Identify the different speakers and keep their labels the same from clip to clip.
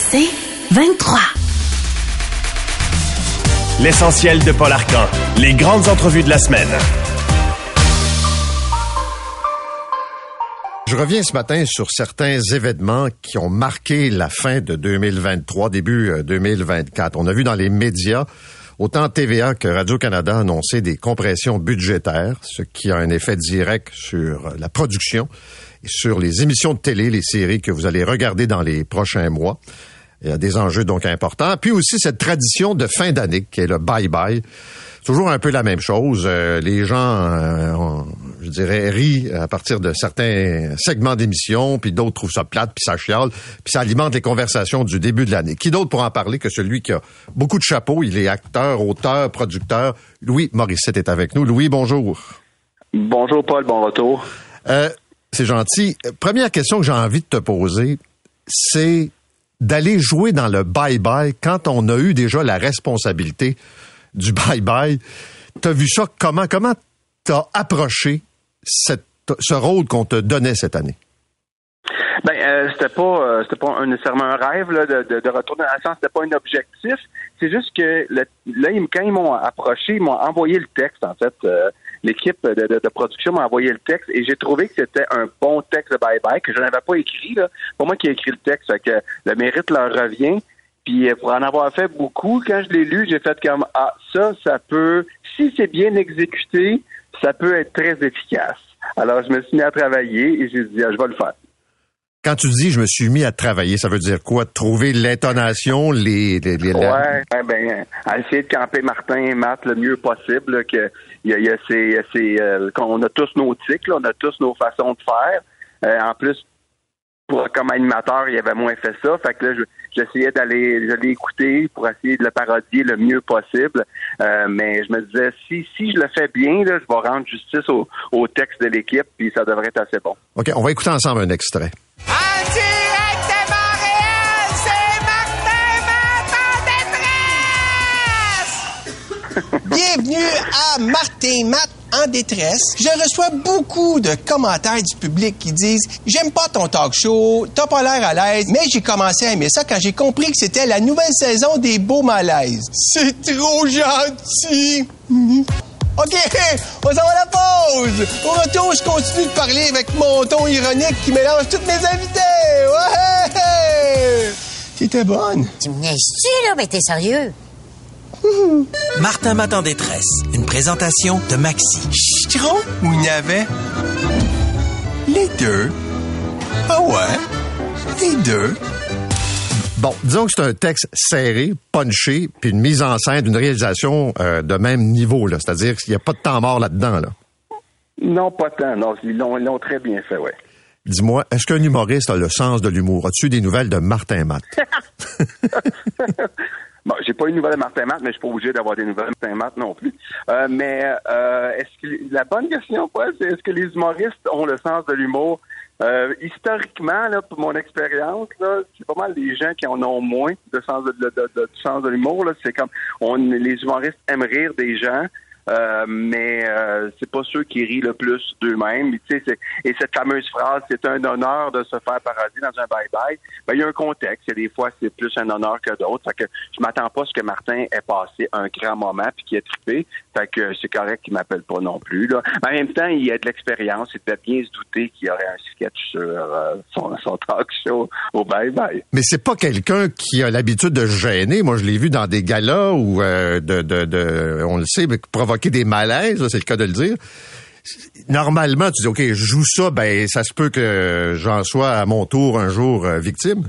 Speaker 1: C'est 23.
Speaker 2: L'essentiel de Paul Arcan. Les grandes entrevues de la semaine.
Speaker 3: Je reviens ce matin sur certains événements qui ont marqué la fin de 2023, début 2024. On a vu dans les médias autant TVA que Radio-Canada annoncer des compressions budgétaires, ce qui a un effet direct sur la production sur les émissions de télé, les séries que vous allez regarder dans les prochains mois. Il y a des enjeux donc importants. Puis aussi cette tradition de fin d'année qui est le bye-bye. Toujours un peu la même chose. Euh, les gens, euh, je dirais, rient à partir de certains segments d'émissions, puis d'autres trouvent ça plate, puis ça chiale, puis ça alimente les conversations du début de l'année. Qui d'autre pour en parler que celui qui a beaucoup de chapeaux? Il est acteur, auteur, producteur. Louis Morissette est avec nous. Louis, bonjour.
Speaker 4: Bonjour Paul, bon retour.
Speaker 3: Euh, c'est gentil. Première question que j'ai envie de te poser, c'est d'aller jouer dans le bye-bye quand on a eu déjà la responsabilité du bye-bye. T'as vu ça comment? Comment t'as approché ce rôle qu'on te donnait cette année?
Speaker 4: Ben, euh, c'était pas, euh, c'était pas nécessairement un rêve là, de, retourner dans la science, c'était pas un objectif. C'est juste que là, quand ils m'ont approché, ils m'ont envoyé le texte, en fait. Euh, l'équipe de, de, production m'a envoyé le texte et j'ai trouvé que c'était un bon texte de bye-bye que je n'avais pas écrit. Là. Pour moi qui ai écrit le texte, que le mérite leur revient. Puis pour en avoir fait beaucoup, quand je l'ai lu, j'ai fait comme ah ça, ça peut, si c'est bien exécuté, ça peut être très efficace. Alors je me suis mis à travailler et j'ai dit ah, je vais le faire.
Speaker 3: Quand tu dis je me suis mis à travailler, ça veut dire quoi? Trouver l'intonation, les, les, les
Speaker 4: Ouais, ben, à essayer de camper Martin et Matt le mieux possible. que il y a, y a ces, ces euh, on a tous nos tics, on a tous nos façons de faire. Euh, en plus, pour, comme animateur, il y avait moins fait ça. Fait que là, j'essayais d'aller, je écouter pour essayer de le parodier le mieux possible. Euh, mais je me disais, si, si je le fais bien, là, je vais rendre justice au, au texte de l'équipe, puis ça devrait être assez bon.
Speaker 3: OK, on va écouter ensemble un extrait.
Speaker 5: En direct de Montréal, c'est Martin Matt en détresse!
Speaker 6: Bienvenue à Martin Matt en détresse. Je reçois beaucoup de commentaires du public qui disent J'aime pas ton talk show, t'as pas l'air à l'aise, mais j'ai commencé à aimer ça quand j'ai compris que c'était la nouvelle saison des beaux malaises. C'est trop gentil! OK, on s'en va à la pause. Au retour, je continue de parler avec mon ton ironique qui mélange toutes mes invités. Ouais! C'était bonne.
Speaker 7: Tu me niaises-tu, là? Mais t'es sérieux?
Speaker 8: Martin Matt en détresse. Une présentation de Maxi.
Speaker 6: Citron ou navet? Les deux? Ah ouais? Les deux.
Speaker 3: Bon, disons que c'est un texte serré, punché, puis une mise en scène, une réalisation euh, de même niveau, là. C'est-à-dire qu'il n'y a pas de temps mort là-dedans, là.
Speaker 4: Non, pas tant. Non, ils l'ont très bien fait, ouais.
Speaker 3: Dis-moi, est-ce qu'un humoriste a le sens de l'humour? As-tu des nouvelles de Martin Matt?
Speaker 4: Bon, j'ai pas une nouvelle de Martin Matt, mais je suis pas obligé d'avoir des nouvelles de Martin Matt non plus. Euh, mais euh, est-ce que la bonne question, Paul, c'est est-ce que les humoristes ont le sens de l'humour? Euh, historiquement, là, pour mon expérience, c'est pas mal les gens qui en ont moins de sens de, de, de, de sens de l'humour. C'est comme on, les humoristes aiment rire des gens. Euh, mais euh, c'est pas ceux qui rient le plus d'eux-mêmes. Et cette fameuse phrase, c'est un honneur de se faire parodier dans un bye-bye. Ben, il y a un contexte. Y a des fois, c'est plus un honneur que d'autres. Que je m'attends pas à ce que Martin ait passé un grand moment puis qu'il ait trippé. Fait que c'est correct qu'il m'appelle pas non plus. Là. Mais en même temps, il a de l'expérience. Il devait bien se douter qu'il y aurait un sketch sur euh, son, son, talk au bye-bye.
Speaker 3: Mais c'est pas quelqu'un qui a l'habitude de gêner. Moi, je l'ai vu dans des galas où, de, de, de, on le sait, provoquer des malaises, c'est le cas de le dire. Normalement, tu dis, OK, je joue ça, ben ça se peut que j'en sois à mon tour un jour euh, victime.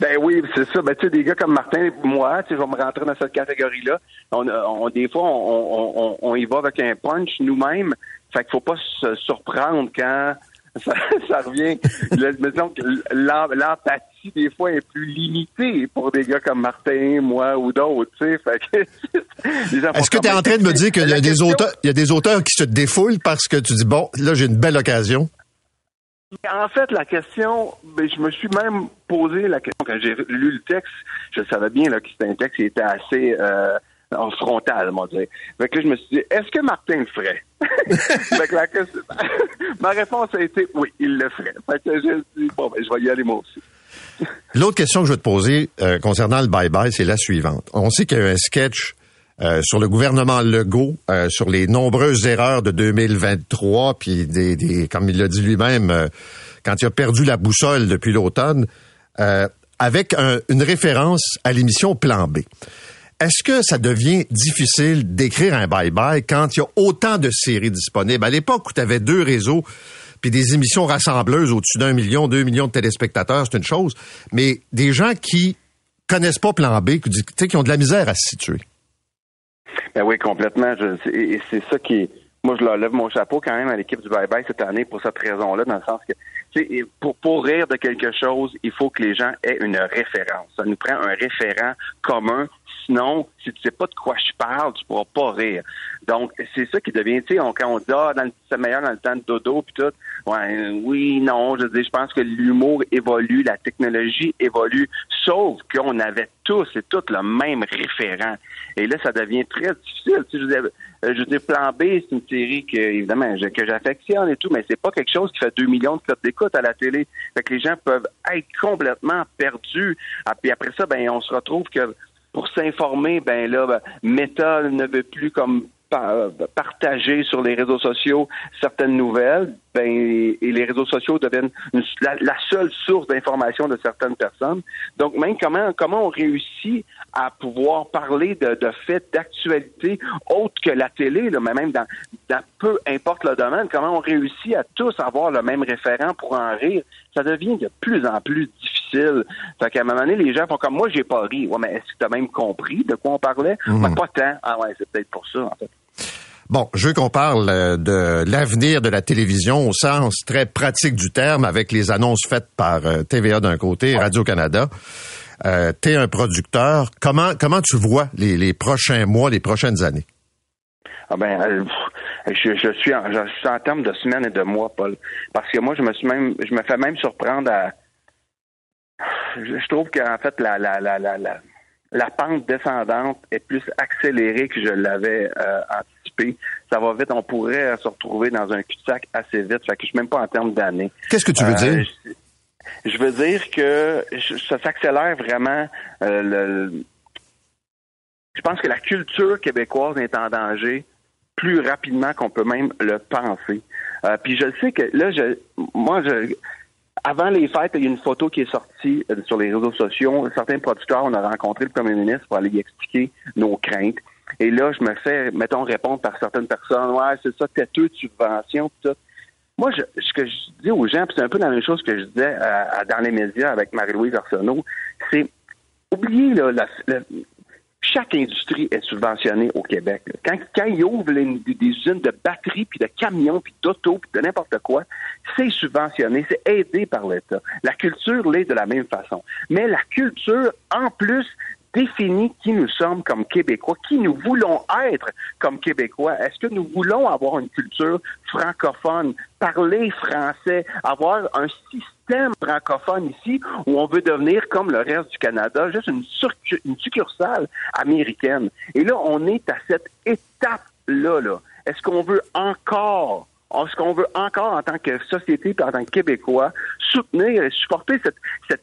Speaker 4: Ben oui, c'est ça. Ben tu sais, des gars comme Martin, moi, tu sais, je vais me rentrer dans cette catégorie-là. On, on, des fois, on, y va avec un punch nous-mêmes. Fait qu'il faut pas se surprendre quand ça, revient. disons que l'empathie, des fois, est plus limitée pour des gars comme Martin, moi ou d'autres.
Speaker 3: Est-ce que tu es en train de me dire qu'il y a des auteurs, il y a des auteurs qui se défoulent parce que tu dis bon, là j'ai une belle occasion?
Speaker 4: En fait, la question, ben, je me suis même posé la question quand j'ai lu le texte. Je savais bien là, que c'était un texte qui était assez euh, en frontal, on dire. Fait que je me suis dit, est-ce que Martin le ferait? ma réponse a été oui, il le ferait. Fait que j'ai dit, bon, ben, je vais y aller moi aussi.
Speaker 3: L'autre question que je veux te poser euh, concernant le bye-bye, c'est la suivante. On sait qu'il y a un sketch euh, sur le gouvernement Legault, euh, sur les nombreuses erreurs de 2023, puis des, des comme il l'a dit lui-même, quand il a perdu la boussole depuis l'automne, avec une référence à l'émission Plan B. Est-ce que ça devient difficile d'écrire un bye-bye quand il y a autant de séries disponibles? À l'époque où tu avais deux réseaux, puis des émissions rassembleuses au-dessus d'un million, deux millions de téléspectateurs, c'est une chose, mais des gens qui connaissent pas Plan B, qui ont de la misère à se situer.
Speaker 4: Ben oui, complètement. et c'est ça qui Moi, je leur lève mon chapeau quand même à l'équipe du Bye Bye cette année pour cette raison-là, dans le sens que pour, pour rire de quelque chose, il faut que les gens aient une référence. Ça nous prend un référent commun. Sinon, si tu sais pas de quoi je parle, tu pourras pas rire. Donc, c'est ça qui devient, tu sais, quand on dit, ah, c'est meilleur dans le temps de dodo, puis tout. Ouais, oui, non, je dis, je pense que l'humour évolue, la technologie évolue, sauf qu'on avait tous et toutes le même référent. Et là, ça devient très difficile. Tu sais, je, veux euh, dis, Plan B, c'est une série que, évidemment, que j'affectionne et tout, mais c'est pas quelque chose qui fait 2 millions de codes d'écoute à la télé. Fait que les gens peuvent être complètement perdus. Ah, puis après ça, ben, on se retrouve que pour s'informer, ben là, ben, Meta ne veut plus comme partager sur les réseaux sociaux certaines nouvelles, ben, et les réseaux sociaux deviennent la, seule source d'information de certaines personnes. Donc, même comment comment on réussit à pouvoir parler de, de faits d'actualité autres que la télé, là, mais même dans, dans peu importe le domaine, comment on réussit à tous avoir le même référent pour en rire, ça devient de plus en plus difficile. Fait qu'à un moment donné, les gens font comme moi, j'ai pas ri. Ouais, mais est-ce que tu as même compris de quoi on parlait? Mhm. pas tant. Ah ouais, c'est peut-être pour ça, en fait.
Speaker 3: Bon, je veux qu'on parle euh, de l'avenir de la télévision au sens très pratique du terme, avec les annonces faites par euh, TVA d'un côté, Radio-Canada. Euh, tu es un producteur. Comment comment tu vois les, les prochains mois, les prochaines années?
Speaker 4: Ah ben, euh, je, je, suis en, je suis en termes de semaines et de mois, Paul. Parce que moi, je me suis même, je me fais même surprendre à. Je, trouve qu'en fait, la, la, la, la, la la pente descendante est plus accélérée que je l'avais euh, anticipé. Ça va vite, on pourrait se retrouver dans un cul-de-sac assez vite. Fait que je suis même pas en termes d'années.
Speaker 3: Qu'est-ce que tu veux dire?
Speaker 4: Euh, je, veux dire que ça s'accélère vraiment. Euh, le, je pense que la culture québécoise est en danger plus rapidement qu'on peut même le penser. puis je sais que là, je, moi, je, avant les fêtes, il y a une photo qui est sortie euh, sur les réseaux sociaux. Certains producteurs, on a rencontré le premier ministre pour aller y expliquer nos craintes. Et là, je me fais, mettons, répondre par certaines personnes, ouais, c'est ça, têteux de subvention, tout ça. Moi, je, ce que je dis aux gens, c'est un peu la même chose que je disais à, dans les médias avec Marie-Louise Arsenault, c'est oubliez là, la, chaque industrie est subventionnée au Québec. Quand, quand ils ouvrent des, usines de batteries, puis de camions, puis d'auto, puis de n'importe quoi, c'est subventionné, c'est aidé par l'État. La culture l'est de la même façon. Mais la culture, en plus, définit qui nous sommes comme Québécois, qui nous voulons être comme Québécois. Est-ce que nous voulons avoir une culture francophone, parler français, avoir un système francophone ici où on veut devenir comme le reste du Canada, juste une, succursale américaine? Et là, on est à cette étape-là. Là. Est-ce qu'on veut encore est-ce qu'on veut encore, en tant que société et en tant que Québécois, soutenir et supporter cette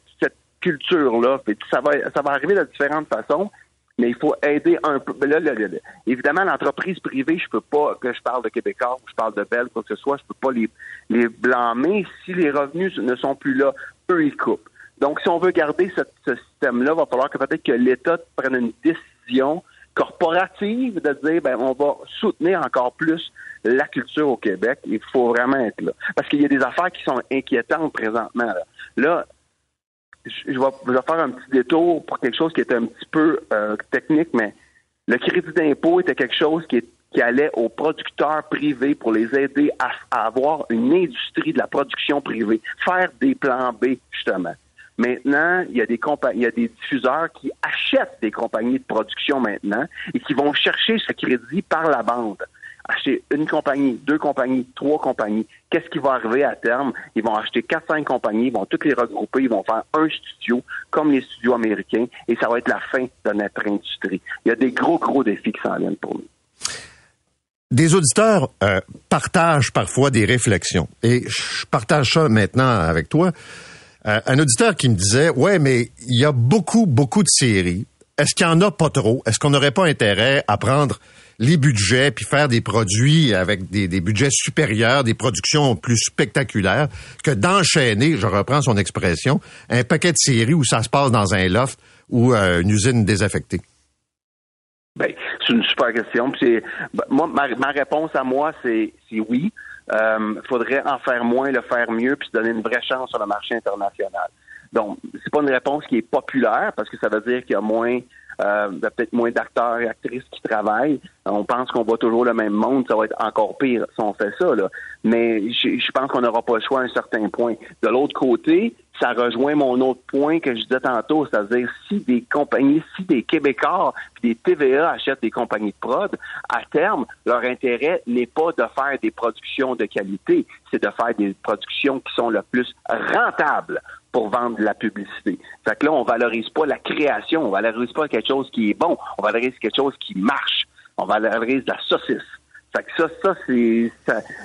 Speaker 4: culture-là. Ça va, ça va arriver de différentes façons, mais il faut aider un peu. Évidemment, l'entreprise privée, je peux pas, que je parle de Québécois ou je parle de Belle, quoi que ce soit, je peux pas les, les blâmer. Si les revenus ne sont plus là, eux, ils coupent. Donc, si on veut garder ce, système-là, il va falloir que peut-être que l'État prenne une décision corporative de dire ben on va soutenir encore plus la culture au Québec. Il faut vraiment être là. Parce qu'il y a des affaires qui sont inquiétantes présentement. là je vais, faire un petit détour pour quelque chose qui est un petit peu euh, technique, mais le crédit d'impôt était quelque chose qui, allait aux producteurs privés pour les aider à, avoir une industrie de la production privée, faire des plans B, justement. Maintenant, il y a des il y a des diffuseurs qui achètent des compagnies de production maintenant et qui vont chercher ce crédit par la bande. Acheter une compagnie, deux compagnies, trois compagnies. Qu'est-ce qui va arriver à terme? Ils vont acheter quatre, cinq compagnies, ils vont toutes les regrouper, ils vont faire un studio, comme les studios américains, et ça va être la fin de notre industrie. Il y a des gros, gros défis qui s'en viennent pour nous.
Speaker 3: Des auditeurs euh, partagent parfois des réflexions. Et je partage ça maintenant avec toi. Euh, un auditeur qui me disait, ouais, mais il y a beaucoup, beaucoup de séries. Est-ce qu'il y en a pas trop? Est-ce qu'on n'aurait pas intérêt à prendre les budgets puis faire des produits avec des, des, budgets supérieurs, des productions plus spectaculaires que d'enchaîner, je reprends son expression, un paquet de séries où ça se passe dans un loft ou euh, une usine désaffectée?
Speaker 4: Ben, c'est une super question. Ben, moi, ma, réponse à moi, c'est oui. Il euh, faudrait en faire moins, le faire mieux, puis se donner une vraie chance sur le marché international. Donc, c'est pas une réponse qui est populaire parce que ça veut dire qu'il y a moins euh, peut-être moins d'acteurs et actrices qui travaillent. On pense qu'on voit toujours le même monde, ça va être encore pire si on fait ça. Là. Mais je, je pense qu'on n'aura pas le choix à un certain point. De l'autre côté, ça rejoint mon autre point que je disais tantôt, c'est-à-dire si des compagnies, si des Québécois puis des TVA achètent des compagnies de prod, à terme, leur intérêt n'est pas de faire des productions de qualité, c'est de faire des productions qui sont le plus rentables pour vendre de la publicité. Fait que là, on valorise pas la création, on valorise pas quelque chose qui est bon, on valorise quelque chose qui marche, on valorise la saucisse. Fait que ça, ça, c'est.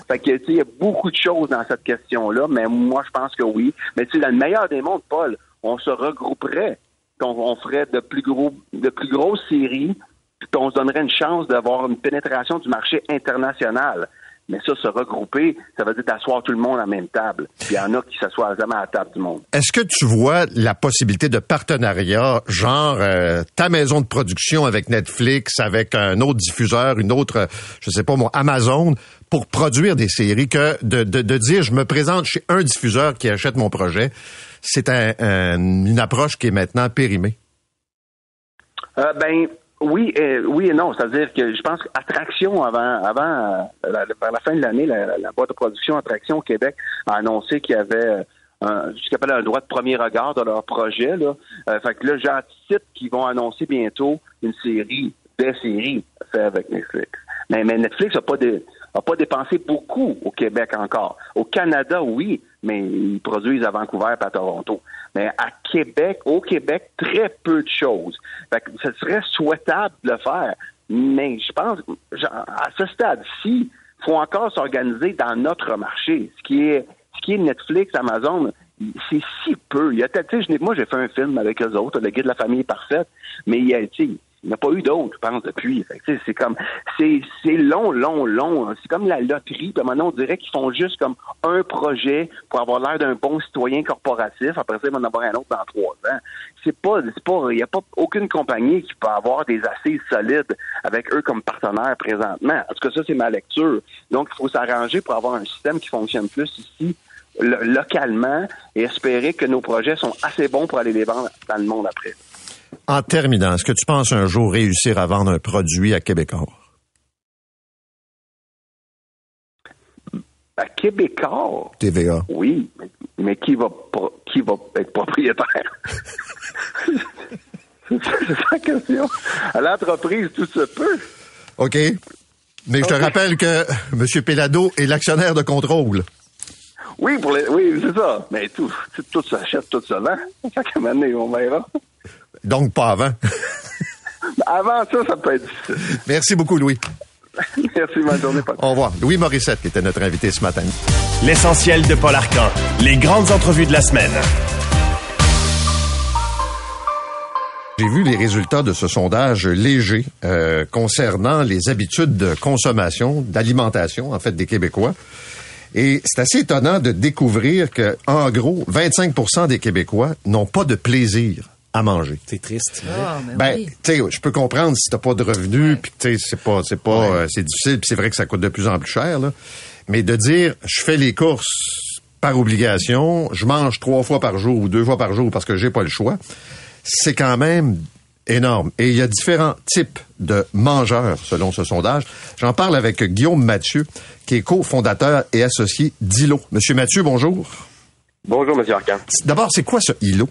Speaker 4: Fait que, tu il y a beaucoup de choses dans cette question-là, mais moi, je pense que oui. Mais tu sais, dans le meilleur des mondes, Paul, on se regrouperait. On, on ferait de plus gros, de plus grosses séries, puis on se donnerait une chance d'avoir une pénétration du marché international. Mais ça, se regrouper, ça veut dire d'asseoir tout le monde à la même table. Il y en a qui s'assoient jamais à la table du monde.
Speaker 3: Est-ce que tu vois la possibilité de partenariat, genre euh, ta maison de production avec Netflix, avec un autre diffuseur, une autre, je sais pas moi, Amazon, pour produire des séries, que de, de, de dire je me présente chez un diffuseur qui achète mon projet, c'est un, un, une approche qui est maintenant périmée?
Speaker 4: Euh, ben, oui, euh, oui et non. C'est-à-dire que je pense qu'Attraction, avant, avant euh, la, la fin de l'année, la, la, boîte de production Attraction au Québec a annoncé qu'il y avait un, ce appelle un droit de premier regard de leur projet. Là. Euh, fait que là, j'anticipe qu'ils vont annoncer bientôt une série, des séries faites avec Netflix. Mais, mais Netflix n'a pas, de, a pas dépensé beaucoup au Québec encore. Au Canada, oui, mais ils produisent à Vancouver et à Toronto. Mais à Québec, au Québec, très peu de choses. Fait que ce serait souhaitable de le faire. Mais je pense, à ce stade-ci, faut encore s'organiser dans notre marché. Ce qui est, ce qui est Netflix, Amazon, c'est si peu. Il y a, moi, j'ai fait un film avec eux autres, Le Guide de la famille parfaite, mais il y a, il n'y a pas eu d'autres, je pense, depuis. C'est comme c'est long, long, long. C'est comme la loterie. Puis maintenant, on dirait qu'ils font juste comme un projet pour avoir l'air d'un bon citoyen corporatif. Après ça, ils vont en avoir un autre dans trois ans. C'est pas, c'est pas, il n'y a pas aucune compagnie qui peut avoir des assises solides avec eux comme partenaires présentement. En tout cas, ça, c'est ma lecture. Donc, il faut s'arranger pour avoir un système qui fonctionne plus ici localement et espérer que nos projets sont assez bons pour aller les vendre dans le monde après.
Speaker 3: En terminant, est-ce que tu penses un jour réussir à vendre un produit à Québécois?
Speaker 4: À Québécois?
Speaker 3: TVA.
Speaker 4: Oui, mais, qui va qui va être propriétaire? C'est ça la question. À l'entreprise, tout se peut.
Speaker 3: OK. Mais je te okay. rappelle que M. Pellado est l'actionnaire de contrôle.
Speaker 4: Oui, pour les, oui, c'est ça. Mais tout, tout s'achète, tout se vend. Chaque année, on verra.
Speaker 3: Donc, pas avant.
Speaker 4: avant ça, ça peut être difficile.
Speaker 3: Merci beaucoup, Louis.
Speaker 4: Merci, bonne journée.
Speaker 3: Au revoir. Louis Morissette, qui était notre invité ce matin.
Speaker 2: L'essentiel de Paul Arcan. Les grandes entrevues de la semaine.
Speaker 3: J'ai vu les résultats de ce sondage léger euh, concernant les habitudes de consommation, d'alimentation, en fait, des Québécois. Et c'est assez étonnant de découvrir que, en gros, 25% des Québécois n'ont pas de plaisir à manger.
Speaker 8: C'est triste.
Speaker 9: Ah,
Speaker 3: ben,
Speaker 9: oui.
Speaker 3: tu sais, je peux comprendre si t'as pas de revenus, puis tu sais, c'est pas, c'est pas, ouais. euh, c'est difficile, puis c'est vrai que ça coûte de plus en plus cher, là. Mais de dire, je fais les courses par obligation, je mange trois fois par jour ou deux fois par jour parce que j'ai pas le choix, c'est quand même énorme. Et il y a différents types de mangeurs selon ce sondage. J'en parle avec Guillaume Mathieu, qui est cofondateur et associé d'ILO. Monsieur Mathieu, bonjour.
Speaker 10: Bonjour, Monsieur Arcan.
Speaker 3: D'abord, c'est quoi ce ILO?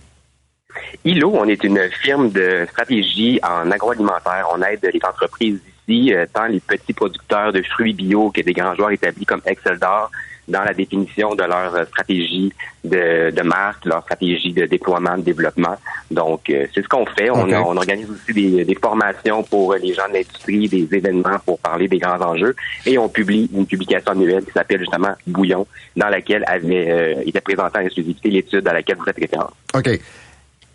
Speaker 10: ILO, on est une firme de stratégie en agroalimentaire. On aide les entreprises ici, euh, tant les petits producteurs de fruits bio que des grands joueurs établis comme Excel d'Or, dans la définition de leur stratégie de, de marque, leur stratégie de déploiement, de développement. Donc, euh, c'est ce qu'on fait. On, organise aussi des, des formations pour les gens de l'industrie, des événements pour parler des grands enjeux. Et on publie une publication annuelle qui s'appelle justement Bouillon, dans laquelle avait euh, était présentée en exclusivité l'étude à laquelle vous faites référence.
Speaker 3: OK.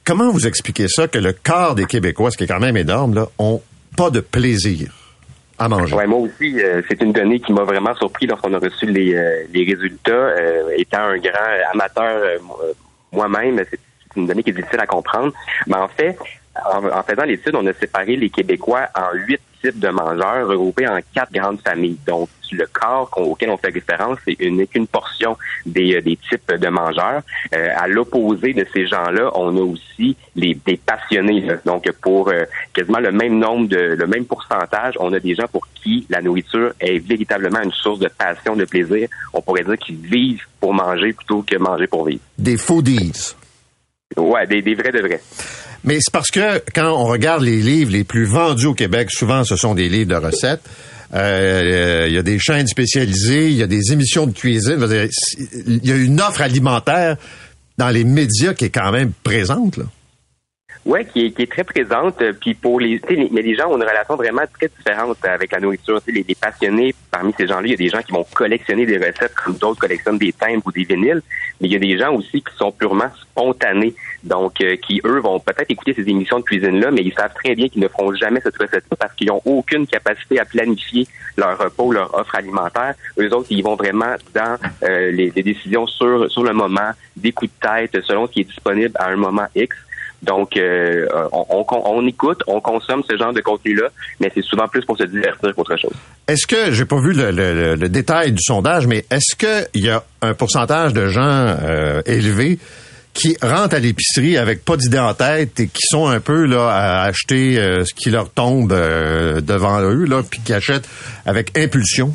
Speaker 3: Comment vous expliquez ça que le quart des Québécois, ce qui est quand même énorme, là, ont pas de plaisir à manger?
Speaker 10: Ouais, moi aussi, euh, c'est une donnée qui m'a vraiment surpris lorsqu'on a reçu les, euh, les résultats. Euh, étant un grand amateur euh, moi-même, c'est une donnée qui est difficile à comprendre. Mais en fait, en, en faisant l'étude, on a séparé les Québécois en huit types de mangeurs regroupés en quatre grandes familles. Donc, le corps auquel on fait référence, c'est une qu'une portion des, euh, des types de mangeurs. Euh, à l'opposé de ces gens-là, on a aussi les des passionnés. là. Donc, pour euh, quasiment le même nombre de le même pourcentage, on a des gens pour qui la nourriture est véritablement une source de passion, de plaisir. On pourrait dire qu'ils vivent pour manger plutôt que manger pour vivre.
Speaker 3: Des foodies.
Speaker 10: Ouais, des, des vrais de vrais.
Speaker 3: Mais c'est parce que quand on regarde les livres les plus vendus au Québec, souvent ce sont des livres de recettes. Euh, Il y a des chaînes spécialisées, il y a des émissions de cuisine. Il y a une offre alimentaire dans les médias qui est quand même présente. Là.
Speaker 10: Ouais, qui est, qui est très présente. euh, Puis pour les, les- mais les gens ont une relation vraiment très différente avec la nourriture. Les, les passionnés, parmi ces gens-là, il y a des gens qui vont collectionner des recettes comme d'autres collectionnent des timbres ou des vinyles. Mais il y a des gens aussi qui sont purement spontanés. Donc, euh, qui, eux, vont peut-être écouter ces émissions de cuisine-là, mais ils savent très bien qu'ils ne feront jamais cette recette-là parce qu'ils n'ont aucune capacité à planifier leur repas leur offre alimentaire. Eux autres, ils vont vraiment dans euh, les, les décisions sur, sur le moment, des coups de tête, selon ce qui est disponible à un moment X. Donc, euh, on, on, on écoute, on consomme ce genre de contenu-là, mais c'est souvent plus pour se divertir qu'autre chose.
Speaker 3: Est-ce que, j'ai pas vu le, le- le- détail du sondage, mais est-ce qu'il y a un pourcentage de gens euh, élevés qui rentrent à l'épicerie avec pas d'idée en tête et qui sont un peu là à acheter euh, ce qui leur tombe euh, devant eux, là, puis qui achètent avec impulsion?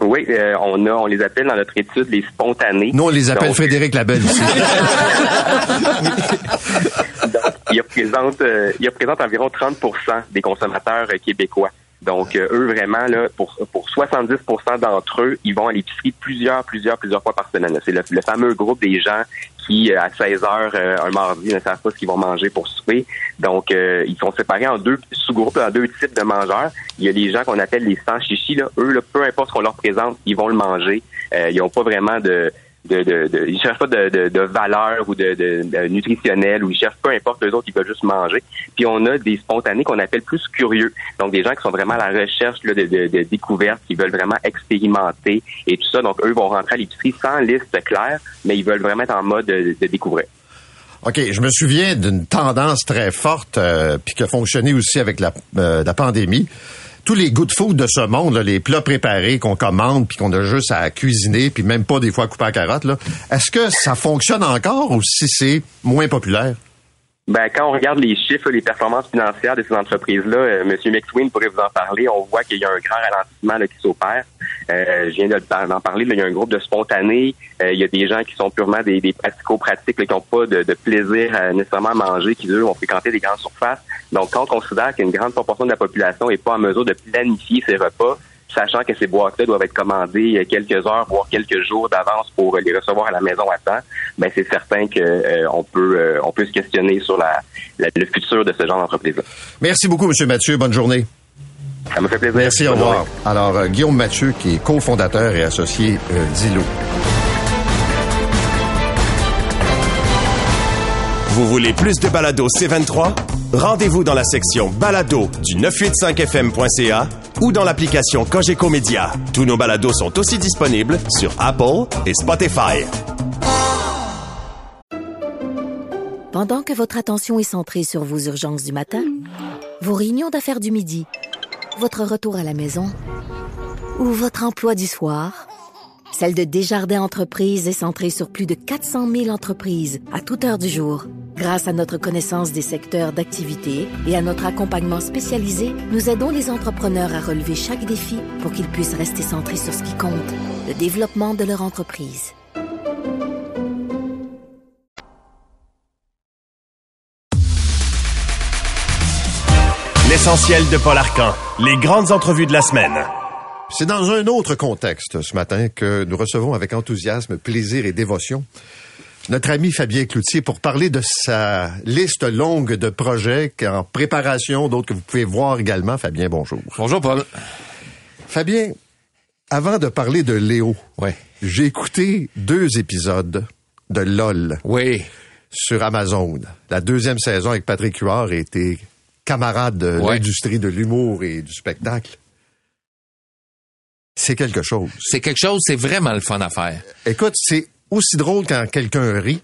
Speaker 10: Oui, euh, on a, on les appelle dans notre étude les spontanés.
Speaker 3: Nous, on les appelle
Speaker 10: Donc,
Speaker 3: Frédéric Labelle ici.
Speaker 10: ils représentent, euh, ils représentent environ 30% des consommateurs euh, québécois. Donc, euh, eux, vraiment, là, pour, pour 70% d'entre eux, ils vont à l'épicerie plusieurs, plusieurs, plusieurs fois par semaine. C'est le, le fameux groupe des gens qui, euh, à 16 heures euh, un mardi, ne savent pas ce qu'ils vont manger pour souper. Donc, euh, ils sont séparés en deux sous-groupes, en deux types de mangeurs. Il y a les gens qu'on appelle les sans chichis. Là. Eux, là, peu importe ce qu'on leur présente, ils vont le manger. Euh, ils n'ont pas vraiment de... De, ils cherchent pas de, valeur ou de, nutritionnel ou ils cherchent peu importe les autres, ils veulent juste manger. Puis on a des spontanés qu'on appelle plus curieux. Donc des gens qui sont vraiment à la recherche là, de, découvertes, qui veulent vraiment expérimenter et tout ça. Donc eux vont rentrer à l'épicerie sans liste claire, mais ils veulent vraiment être en mode de, découvrir.
Speaker 3: OK, je me souviens d'une tendance très forte, euh, puis qui a fonctionné aussi avec la, euh, la pandémie. Tous les good food de ce monde, les plats préparés qu'on commande, puis qu'on a juste à cuisiner, puis même pas des fois à couper à carotte, est-ce que ça fonctionne encore ou si c'est moins populaire?
Speaker 10: Ben, quand on regarde les chiffres, les performances financières de ces entreprises-là, euh, M. McSween pourrait vous en parler. On voit qu'il y a un grand ralentissement là, qui s'opère. Euh, je viens de- d'en parler. là, il y a un groupe de spontanés. Euh, il y a des gens qui sont purement des, des pratico-pratiques, là, qui n'ont pas de, de plaisir à nécessairement manger, qui eux vont fréquenter des grandes surfaces. Donc, quand on considère qu'une grande proportion de la population n'est pas en mesure de planifier ses repas, sachant que ces boîtes-là doivent être commandées euh, quelques heures, voire quelques jours d'avance pour euh, les recevoir à la maison à temps, ben c'est certain que euh, on peut euh, on peut se questionner sur la, la- le futur de ce genre d'entreprise-là.
Speaker 3: Merci beaucoup, M. Mathieu. Bonne journée.
Speaker 10: Ça me fait plaisir.
Speaker 3: Merci, au revoir.
Speaker 10: journée.
Speaker 3: Alors, euh, Guillaume Mathieu, qui est cofondateur et associé euh, d'ILO.
Speaker 2: Vous voulez plus de balado C23? Rendez-vous dans la section balado du 985fm.ca ou dans l'application Cogeco Média. Tous nos balados sont aussi disponibles sur Apple et Spotify.
Speaker 9: Pendant que votre attention est centrée sur vos urgences du matin, vos réunions d'affaires du midi, votre retour à la maison ou votre emploi du soir, celle de Desjardins Entreprises est centrée sur plus de 400 000 entreprises à toute heure du jour. Grâce à notre connaissance des secteurs d'activité et à notre accompagnement spécialisé, nous aidons les entrepreneurs à relever chaque défi pour qu'ils puissent rester centrés sur ce qui compte, le développement de leur entreprise.
Speaker 2: L'essentiel de Paul Arcan, les grandes entrevues de la semaine.
Speaker 3: C'est dans un autre contexte ce matin que nous recevons avec enthousiasme, plaisir et dévotion notre ami Fabien Cloutier pour parler de sa liste longue de projets en préparation, d'autres que vous pouvez voir également. Fabien, bonjour.
Speaker 11: Bonjour, Paul.
Speaker 3: Fabien, avant de parler de Léo,
Speaker 11: ouais.
Speaker 3: j'ai écouté deux épisodes de LOL.
Speaker 11: Oui.
Speaker 3: Sur Amazon. La deuxième saison avec Patrick Huard était camarade de l'industrie de l'humour et du spectacle. C'est quelque chose.
Speaker 11: C'est quelque chose, c'est vraiment le fun à faire.
Speaker 3: Écoute, c'est aussi drôle quand quelqu'un rit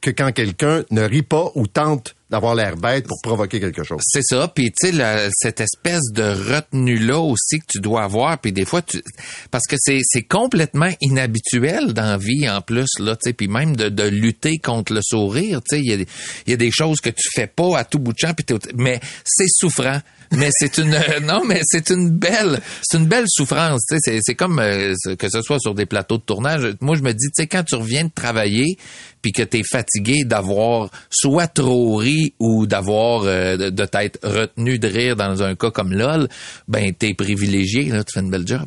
Speaker 3: que quand quelqu'un ne rit pas ou tente d'avoir l'air bête pour provoquer quelque chose.
Speaker 11: C'est ça, puis tu sais cette espèce de retenue là aussi que tu dois avoir, puis des fois tu parce que c'est c'est complètement inhabituel dans la vie en plus là, tu sais, puis même de, de lutter contre le sourire, tu sais, il y a, y a des choses que tu fais pas à tout bout de champ, puis mais c'est souffrant mais c'est une non mais c'est une belle c'est une belle souffrance sais c'est comme euh, que ce soit sur des plateaux de tournage. Moi je me dis tu sais quand tu reviens de travailler puis que tu es fatigué d'avoir soit trop ri ou d'avoir euh, de, t'être retenu de rire dans un cas comme LOL, ben t'es privilégié, là, tu fais une belle job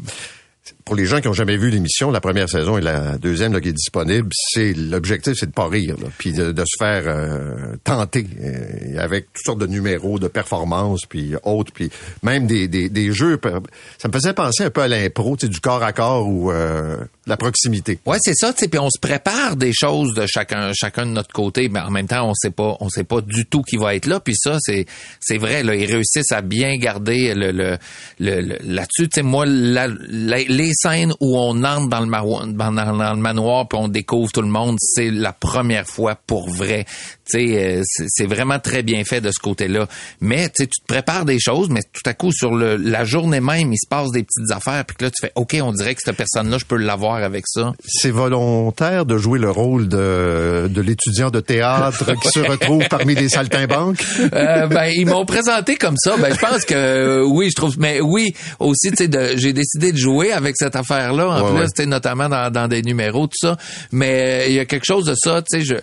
Speaker 3: pour les gens qui ont jamais vu l'émission, la première saison et la deuxième là, qui est disponible, c'est l'objectif, c'est de pas rire, puis de, se faire euh, tenter euh, avec toutes sortes de numéros, de performances, puis autres, puis même des, des, des, jeux. Ça me faisait penser un peu à l'impro, du corps à corps ou euh, la proximité.
Speaker 11: Ouais, c'est ça. Puis on se prépare des choses de chacun, chacun de notre côté, mais en même temps, on sait pas, on sait pas du tout qui va être là. Puis ça, c'est c'est vrai. Là, ils réussissent à bien garder le, le, le, là-dessus. Tu sais, moi, la, les où on entre dans le, manoir, dans, le manoir puis on découvre tout le monde, c'est la première fois pour vrai. Euh, c'est vraiment très bien fait de ce côté-là. Mais tu te prépares des choses, mais tout à coup, sur le, la journée même, il se passe des petites affaires, puis que là, tu fais, OK, on dirait que cette personne-là, je peux l'avoir avec ça.
Speaker 3: C'est volontaire de jouer le rôle de, de l'étudiant de théâtre qui se retrouve parmi les saltimbanques?
Speaker 11: Euh, ben, ils m'ont présenté comme ça. Ben, je pense que euh, oui, je trouve, mais oui, aussi, tu sais, j'ai décidé de jouer avec cette affaire-là. En plus, tu sais, notamment dans, dans des numéros, tout ça. Mais il y a quelque chose de ça, tu sais,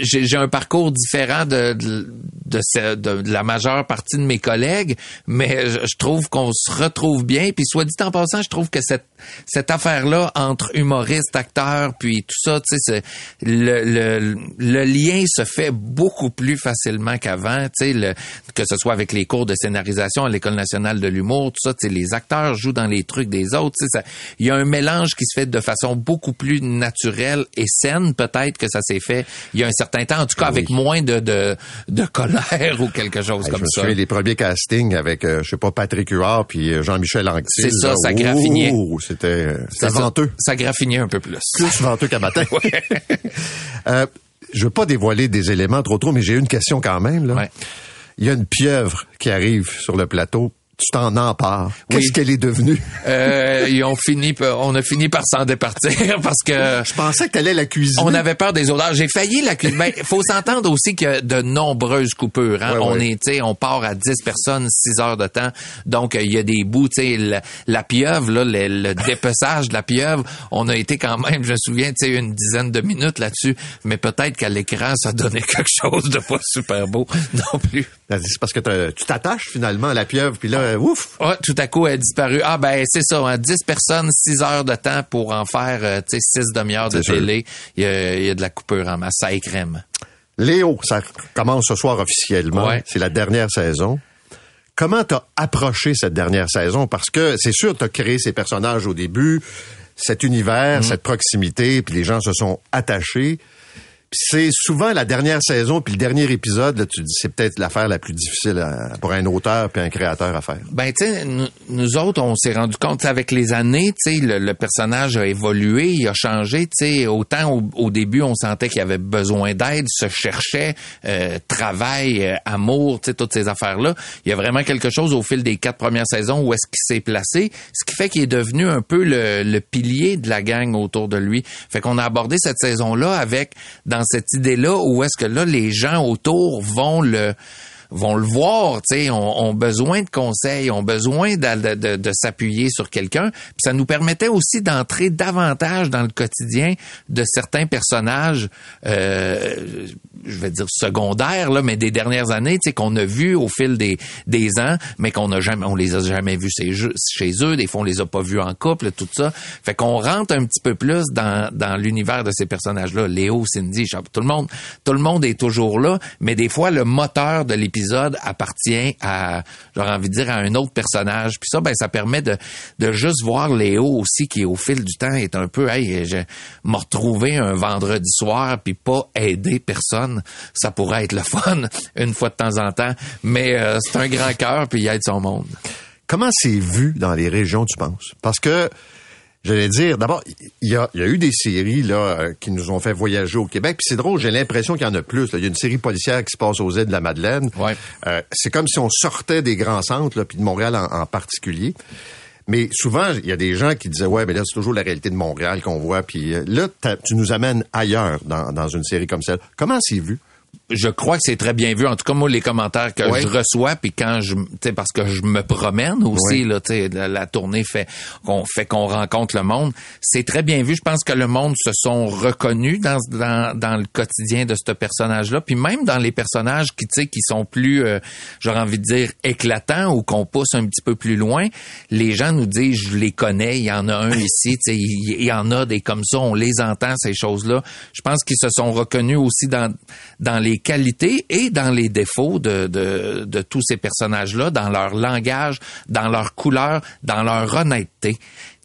Speaker 11: j'ai un parcours différent de, de, de, la majeure partie de mes collègues, mais je, trouve qu'on se retrouve bien. Puis soit dit en passant, je trouve que cette, cette affaire-là entre humoriste, acteur, puis tout ça, tu sais, le, le, le lien se fait beaucoup plus facilement qu'avant, tu sais, que ce soit avec les cours de scénarisation à l'École nationale de l'humour, tout ça, tu sais, les acteurs jouent dans les trucs des autres, tu sais, il y a un mélange qui se fait de façon beaucoup plus naturelle et saine, peut-être que ça s'est fait il y a un certain temps, en tout cas avec moins de, de, de colère ou quelque chose comme
Speaker 3: je me
Speaker 11: ça.
Speaker 3: les premiers castings avec, euh, je sais pas, Patrick Huard puis euh, Jean-Michel Anctil.
Speaker 11: C'est ça, ça graffinait.
Speaker 3: C'était venteux.
Speaker 11: Ça, graffinait un peu plus.
Speaker 3: Plus venteux qu'à matin. euh, je veux pas dévoiler des éléments trop trop, mais j'ai une question quand même. Là. Il y a une pieuvre qui arrive sur le plateau tu t'en empares. Qu'est-ce qu'elle est devenue?
Speaker 11: euh, ils ont fini, on a fini par s'en départir parce que.
Speaker 3: Je pensais que t'allais la cuisiner.
Speaker 11: On avait peur des odeurs. J'ai failli la cuisiner. Ben, faut s'entendre aussi qu'il y a de nombreuses coupures. Hein? on est, tu sais, on part à 10 personnes, 6 heures de temps. Donc, il y a des bouts, tu sais, la, pieuvre, là, le, dépeçage de la pieuvre, on a été quand même, je me souviens, tu sais, une dizaine de minutes là-dessus. Mais peut-être qu'à l'écran, ça donnait quelque chose de pas super beau non plus.
Speaker 3: Ben, c'est parce que tu t'attaches finalement à la pieuvre, puis là, ouf!
Speaker 11: Ah, tout à coup, elle a disparu. Ah, ben, c'est ça, hein, 10 personnes, 6 heures de temps pour en faire, euh, tu sais, 6 demi-heures de télé. Il y, a, de la coupure en masse. Ça écrème.
Speaker 3: Léo, ça commence ce soir officiellement. C'est la dernière saison. Comment t'as approché cette dernière saison? Parce que c'est sûr, t'as créé ces personnages au début, cet univers, mm-hmm. cette proximité, puis les gens se sont attachés c'est souvent la dernière saison puis le dernier épisode, tu dis c'est peut-être l'affaire la plus difficile pour un auteur puis un créateur à faire.
Speaker 11: Ben tu nous, autres, on s'est rendu compte avec les années, tu sais, le, personnage a évolué, il a changé, tu sais, autant au, début on sentait qu'il avait besoin d'aide, se cherchait, euh, travail, euh, amour, tu sais, toutes ces affaires là. Il y a vraiment quelque chose au fil des quatre premières saisons où est-ce qu'il s'est placé, ce qui fait qu'il est devenu un peu le, le, pilier de la gang autour de lui. Fait qu'on a abordé cette saison là avec dans dans cette idée-là où est-ce que là, les gens autour vont le vont le voir, tu sais, ont, ont, besoin de conseils, ont besoin de, de, de s'appuyer sur quelqu'un. Ça nous permettait aussi d'entrer davantage dans le quotidien de certains personnages, euh, je vais dire secondaires, là, mais des dernières années, tu sais, qu'on a vus au fil des, des ans, mais qu'on a jamais, on les a jamais vus chez, eux. Des fois, on les a pas vus en couple, tout ça. Fait qu'on rentre un petit peu plus dans, dans l'univers de ces personnages-là. Léo, Cindy, tout le monde, tout le monde est toujours là, mais des fois, le moteur de l'épisode appartient à, j'aurais envie de dire, à un autre personnage. Puis ça, ben, ça permet de, juste voir Léo aussi, qui au fil du temps est un peu, hey, je me retrouver un vendredi soir puis pas aider personne. Ça pourrait être le fun une fois de temps en temps, mais euh, c'est un grand cœur puis il aide son monde.
Speaker 3: Comment c'est vu dans les régions, tu penses? Parce que J'allais dire, d'abord, il y a, y a, eu des séries là euh, qui nous ont fait voyager au Québec. Puis c'est drôle, j'ai l'impression qu'il y en a plus. Il y a une série policière qui se passe aux îles de la Madeleine.
Speaker 11: Ouais.
Speaker 3: Euh, c'est comme si on sortait des grands centres, là, puis de Montréal en, particulier. Mais souvent, il y a des gens qui disaient ouais, mais là c'est toujours la réalité de Montréal qu'on voit. Puis euh, là, tu nous amènes ailleurs dans, dans une série comme celle. Comment c'est vu?
Speaker 11: Je crois que c'est très bien vu. En tout cas, moi, les commentaires que je reçois, puis quand je, tu parce que je me promène aussi, là, tu la, la, tournée fait qu'on fait qu'on rencontre le monde. C'est très bien vu. Je pense que le monde se sont reconnus dans dans, dans le quotidien de ce personnage-là, puis même dans les personnages qui, tu sais, qui sont plus, euh, j'aurais envie de dire éclatants ou qu'on pousse un petit peu plus loin. Les gens nous disent, je les connais. Il y en a un ici, tu sais, il y en a des comme ça. On les entend ces choses-là. Je pense qu'ils se sont reconnus aussi dans dans les qualités et dans les défauts de, de, de tous ces personnages-là, dans leur langage, dans leur couleur, dans leur honnêteté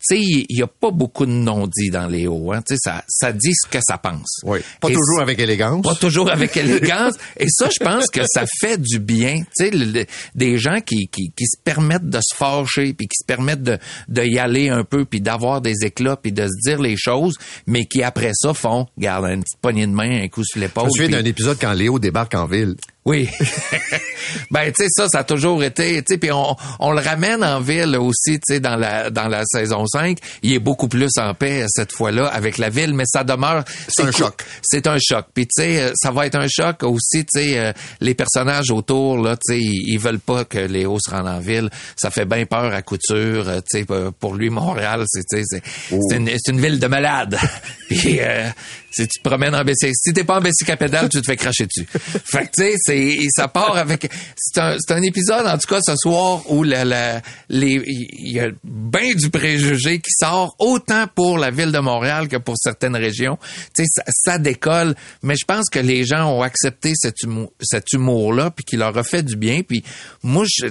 Speaker 11: sais, il y a pas beaucoup de non-dits dans les hauts. Hein. Tu sais, ça, ça dit ce que ça pense.
Speaker 3: Oui. Pas toujours avec élégance.
Speaker 11: Pas toujours avec élégance. Et ça, je pense que ça fait du bien. Tu sais, des gens qui, qui, qui, se permettent de se fâcher, puis qui se permettent de, de y aller un peu, puis d'avoir des éclats, puis de se dire les choses, mais qui après ça font, garde une petite poignée de main, un coup sur l'épaule.
Speaker 3: Je me souviens d'un épisode quand Léo débarque en ville.
Speaker 11: Oui. ben tu sais ça ça a toujours été tu sais puis on, on le ramène en ville aussi tu sais dans la dans la saison 5, il est beaucoup plus en paix cette fois-là avec la ville mais ça demeure
Speaker 3: c'est un choc.
Speaker 11: C'est un choc. Puis tu sais ça va être un choc aussi tu sais euh, les personnages autour là tu sais ils, veulent pas que Léo se rende en ville, ça fait bien peur à couture euh, tu sais pour lui Montréal c'est c'est oh. c'est une, une, ville de malades. puis euh, si tu te promènes en bicyclette, si t'es pas en bicyclette pédale, tu te fais cracher dessus. fait que tu sais, c'est ça part avec c'est un c'est un épisode en tout cas ce soir où la, la les il y a bien du préjugé qui sort autant pour la ville de Montréal que pour certaines régions. Tu sais ça, ça, décolle, mais je pense que les gens ont accepté cet humour, cet humour là puis qui leur a fait du bien puis moi je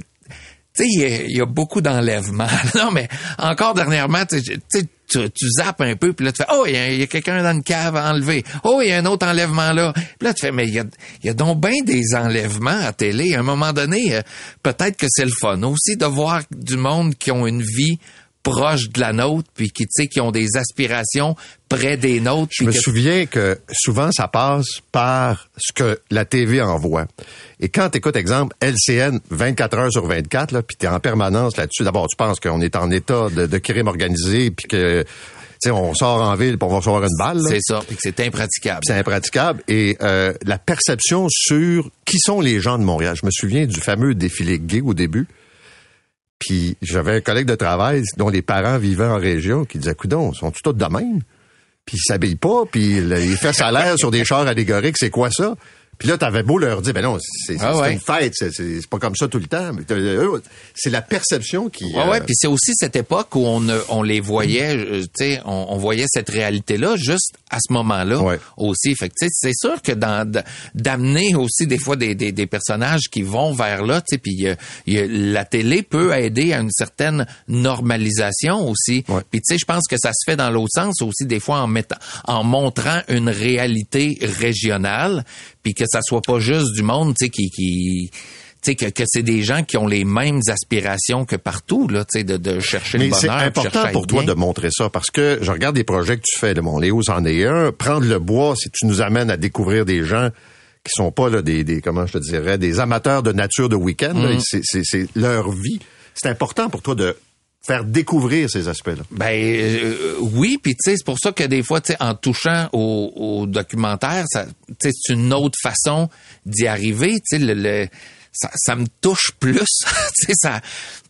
Speaker 11: tu sais, il y, a beaucoup d'enlèvements. non, mais encore dernièrement, tu sais, tu, tu zappes un peu, puis là, tu fais, oh, il y a, quelqu'un dans une cave à enlever. Oh, il y a un autre enlèvement là. Puis là, tu fais, mais il y a, y a donc bien des enlèvements à télé. À un moment donné, euh, peut-être que c'est le fun aussi de voir du monde qui ont une vie proche de la nôtre, puis qui, tu sais, qui ont des aspirations près des nôtres.
Speaker 3: Je me souviens que souvent, ça passe par ce que la TV envoie. Et quand tu écoutes, exemple, LCN 24 heures sur 24, là, puis tu es en permanence là-dessus, d'abord, tu penses qu'on est en état de, de crime organisé, puis que sais, on sort en ville pour on va recevoir une balle.
Speaker 11: C'est ça, puis c'est impraticable.
Speaker 3: C'est impraticable. Et euh, la perception sur qui sont les gens de Montréal. Je me souviens du fameux défilé gay au début. Puis j'avais un collègue de travail dont les parents vivaient en région qui disait, coudon, sont tous de même? Puis ils s'habillent pas, puis il fait salaire sur des chars allégoriques, c'est quoi ça? Puis là, t'avais beau leur dire, ben non, c'est ah une fête, c'est pas comme ça tout le temps. C'est la perception qui.
Speaker 11: Ah ouais, euh, puis c'est aussi cette époque où on, on les voyait, euh, tu sais, on, on, voyait cette réalité-là juste à ce moment-là aussi. Fait que c'est sûr que d'amener aussi des fois des, des, des, personnages qui vont vers là, tu sais, puis la télé peut aider à une certaine normalisation aussi. Puis tu sais, je pense que ça se fait dans l'autre sens aussi des fois en mettant, en montrant une réalité régionale puis que ça soit pas juste du monde, tu sais, qui, qui que, que c'est des gens qui ont les mêmes aspirations que partout, là, de, de chercher le bonheur.
Speaker 3: C'est important pour toi de montrer ça parce que je regarde des projets que tu fais. de mon Léo c'en est un. Prendre le bois, si tu nous amènes à découvrir des gens qui sont pas là, des, des comment je te dirais, des amateurs de nature de week-end. Mm. C'est leur vie. C'est important pour toi de faire découvrir ces aspects-là.
Speaker 11: Ben euh, oui, puis tu sais, c'est pour ça que des fois, tu sais, en touchant au, au documentaire, ça, c'est une autre façon d'y arriver. Tu sais, le, le ça, ça me touche plus. tu sais, ça,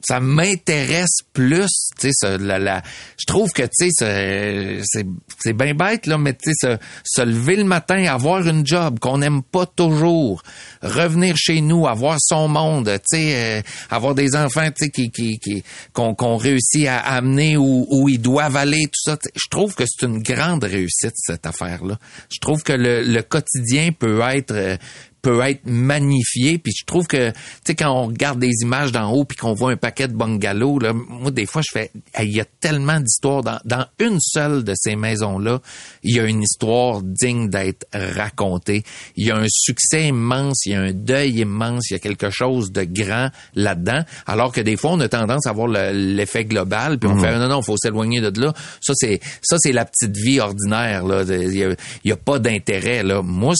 Speaker 11: ça m'intéresse plus. Tu sais, la, la, je trouve que tu sais, c'est, bien bête là, mais tu sais, se, se, lever le matin, avoir une job qu'on n'aime pas toujours, revenir chez nous, avoir son monde, tu sais, euh, avoir des enfants, tu sais, qui, qui, qui qu'on, qu'on réussit à amener où, où ils doivent aller, tout ça. Je trouve que c'est une grande réussite cette affaire-là. Je trouve que le, le quotidien peut être euh, peut être magnifié. Puis je trouve que, tu sais, quand on regarde des images d'en haut puis qu'on voit un paquet de bungalows, là, moi, des fois, je fais, il y a tellement d'histoires. Dans, dans une seule de ces maisons-là, il y a une histoire digne d'être racontée. Il y a un succès immense, il y a un deuil immense, il y a quelque chose de grand là-dedans. Alors que des fois, on a tendance à voir l'effet global, puis on fait, non, non, faut s'éloigner de là. Ça, c'est, ça, c'est la petite vie ordinaire, là. Il y a, il y a pas d'intérêt, là. Moi,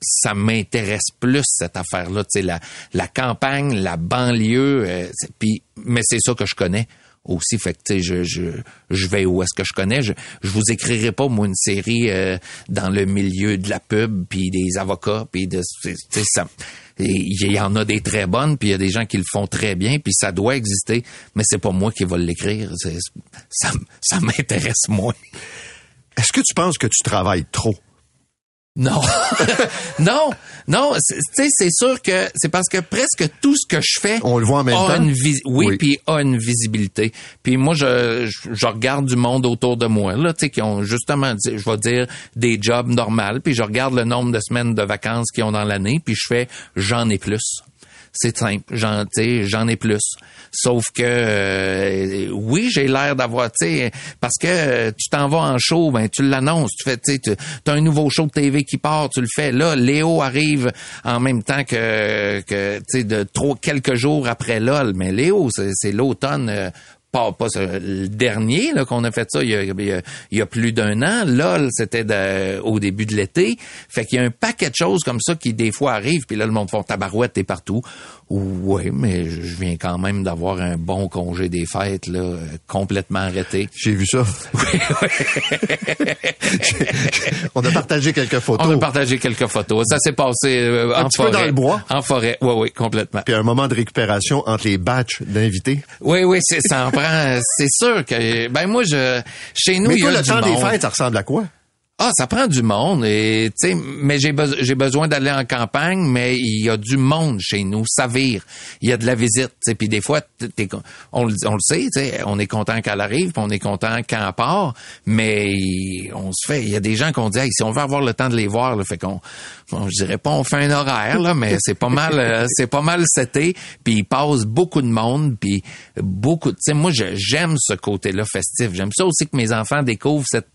Speaker 11: ça m'intéresse plus cette affaire-là, tu sais la, la campagne, la banlieue, euh, puis mais c'est ça que je connais aussi. Fait que tu sais je, je, je vais où est-ce que je connais. Je, je vous écrirai pas moi une série euh, dans le milieu de la pub puis des avocats puis de tu sais ça il y en a des très bonnes puis il y a des gens qui le font très bien puis ça doit exister mais c'est pas moi qui va l'écrire. Ça ça m'intéresse moins.
Speaker 3: Est-ce que tu penses que tu travailles trop?
Speaker 11: non, non, non. Tu sais, c'est sûr que c'est parce que presque tout ce que je fais,
Speaker 3: on le voit en même temps?
Speaker 11: Une oui, puis a une visibilité. Puis moi, je, je, regarde du monde autour de moi là, tu sais, qui ont justement, je vais dire des jobs normaux. Puis je regarde le nombre de semaines de vacances qu'ils ont dans l'année. Puis je fais, j'en ai plus c'est simple. J'en, j'en ai plus. Sauf que euh, oui, j'ai l'air d'avoir, tu sais, parce que euh, tu t'en vas en show, ben tu l'annonces, tu fais, tu as un nouveau show de TV qui part, tu le fais. Là, Léo arrive en même temps que, que tu sais, de trop quelques jours après LOL. Mais Léo, c'est, l'automne euh, pas, pas le dernier qu'on a fait ça il y a, il y a, plus d'un an. Là, c'était au début de l'été. Fait qu'il y a un paquet de choses comme ça qui des fois arrivent. Puis là, le monde font tabarouette et partout. Oui, mais je viens quand même d'avoir un bon congé des fêtes, là, complètement arrêté.
Speaker 3: J'ai vu ça. Oui, oui. On a partagé quelques photos.
Speaker 11: On a partagé quelques photos. Ça s'est passé euh, un en petit forêt.
Speaker 3: Peu dans le bois.
Speaker 11: En forêt, oui, oui, complètement.
Speaker 3: Puis un moment de récupération entre les batchs d'invités.
Speaker 11: Oui, oui, c'est, ça en prend. C'est sûr que, ben moi, je, chez nous,
Speaker 3: mais
Speaker 11: il y a
Speaker 3: le
Speaker 11: du
Speaker 3: temps
Speaker 11: monde.
Speaker 3: des fêtes, ça ressemble à quoi?
Speaker 11: Ah, ça prend du monde et tu sais, mais j'ai besoin d'aller en campagne, mais il y a du monde chez nous, ça vire. Il y a de la visite, tu puis des fois, on, le sait, tu on est content qu'elle arrive, puis on est content quand elle part, mais on se fait, il y a des gens qu'on dit, hey, si on veut avoir le temps de les voir, là, fait qu'on, bon, je dirais pas on fait un horaire là, mais c'est pas mal, euh, c'est pas mal c'était, puis il passe beaucoup de monde, puis beaucoup, tu sais, moi j'aime ce côté-là festif, j'aime ça aussi que mes enfants découvrent cette,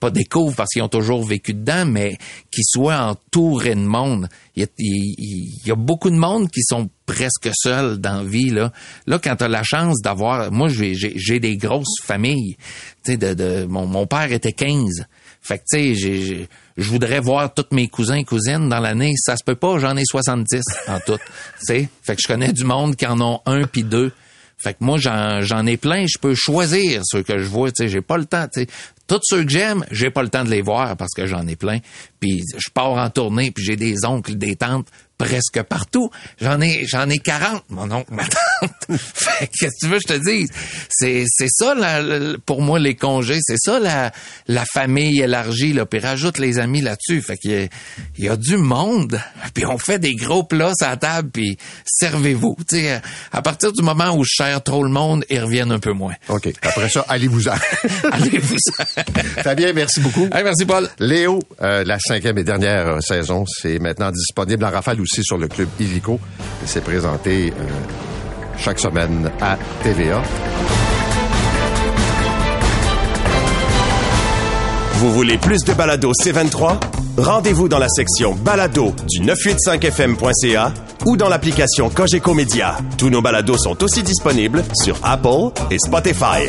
Speaker 11: pas découvrent parce qu'ils ont toujours vécu dedans, mais qui soient entourés de monde. Il y, a, il y a beaucoup de monde qui sont presque seuls dans la vie. Là, là quand tu as la chance d'avoir... Moi, j'ai des grosses familles. Tu sais, de, de, mon, mon père était 15. Fait que, tu sais, je voudrais voir tous mes cousins et cousines dans l'année. Ça se peut pas, j'en ai 70 en tout. Tu sais, fait que je connais du monde qui en ont un puis deux. Fait que moi, j'en ai plein, je peux choisir ceux que je vois, tu sais, j'ai pas le temps, tu. Tous ceux que j'aime, j'ai pas le temps de les voir parce que j'en ai plein. Puis je pars en tournée, puis j'ai des oncles, des tantes presque partout. J'en ai, j'en ai 40, mon oncle, ma tante. Qu'est-ce que tu veux que je te dise? C'est, c'est ça, pour moi, les congés. C'est ça, la, la famille élargie, là. Puis rajoute les amis là-dessus. Fait qu'il y a, il y a du monde. Puis on fait des gros plats à la table, puis servez-vous. Tu sais, à partir du moment où je sers trop le monde, ils reviennent un peu moins.
Speaker 3: OK. Après ça, allez-vous-en.
Speaker 11: allez-vous-en.
Speaker 3: Fabien, merci beaucoup.
Speaker 11: merci, Paul.
Speaker 3: Léo, euh, la cinquième et dernière euh, saison, c'est maintenant disponible en rafale aussi sur le club Illico. C'est présenté euh, chaque semaine à TVA.
Speaker 2: Vous voulez plus de balado C23? Rendez-vous dans la section balado du 985fm.ca ou dans l'application Cogeco Média. Tous nos balados sont aussi disponibles sur Apple et Spotify.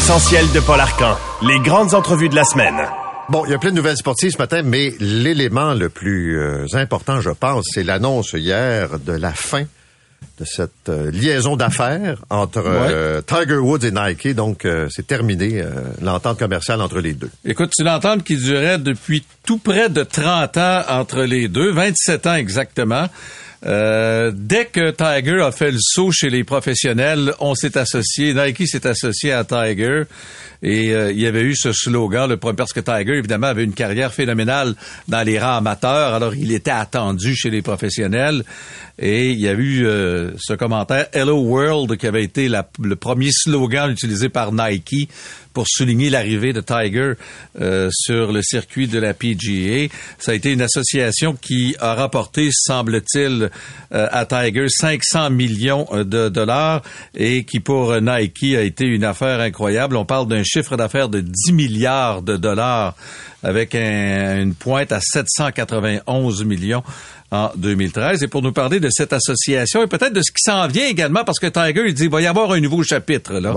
Speaker 2: L'essentiel de Paul Arcan, les grandes entrevues de la semaine.
Speaker 3: Bon, il y a plein de nouvelles sportives ce matin, mais l'élément le plus euh, important, je pense, c'est l'annonce hier de la fin de cette euh, liaison d'affaires entre euh, Tiger Woods et Nike. Donc, c'est terminé l'entente commerciale entre les deux.
Speaker 12: Écoute, c'est une entente qui durait depuis tout près de 30 ans entre les deux, 27 ans exactement. Euh, dès que Tiger a fait le saut chez les professionnels, on s'est associé, Nike s'est associé à Tiger et euh, il y avait eu ce slogan, le, parce que Tiger, évidemment, avait une carrière phénoménale dans les rangs amateurs, alors il était attendu chez les professionnels. Et il y a eu euh, ce commentaire Hello World qui avait été le premier slogan utilisé par Nike pour souligner l'arrivée de Tiger euh, sur le circuit de la PGA. Ça a été une association qui a rapporté, semble-t-il, euh, à Tiger 500 millions de dollars et qui pour Nike a été une affaire incroyable. On parle d'un chiffre d'affaires de 10 milliards de dollars avec une pointe à 791 millions en 2013. Et pour nous parler de cette association et peut-être de ce qui s'en vient également, parce que Tiger, il dit, il va y avoir un nouveau chapitre. Là.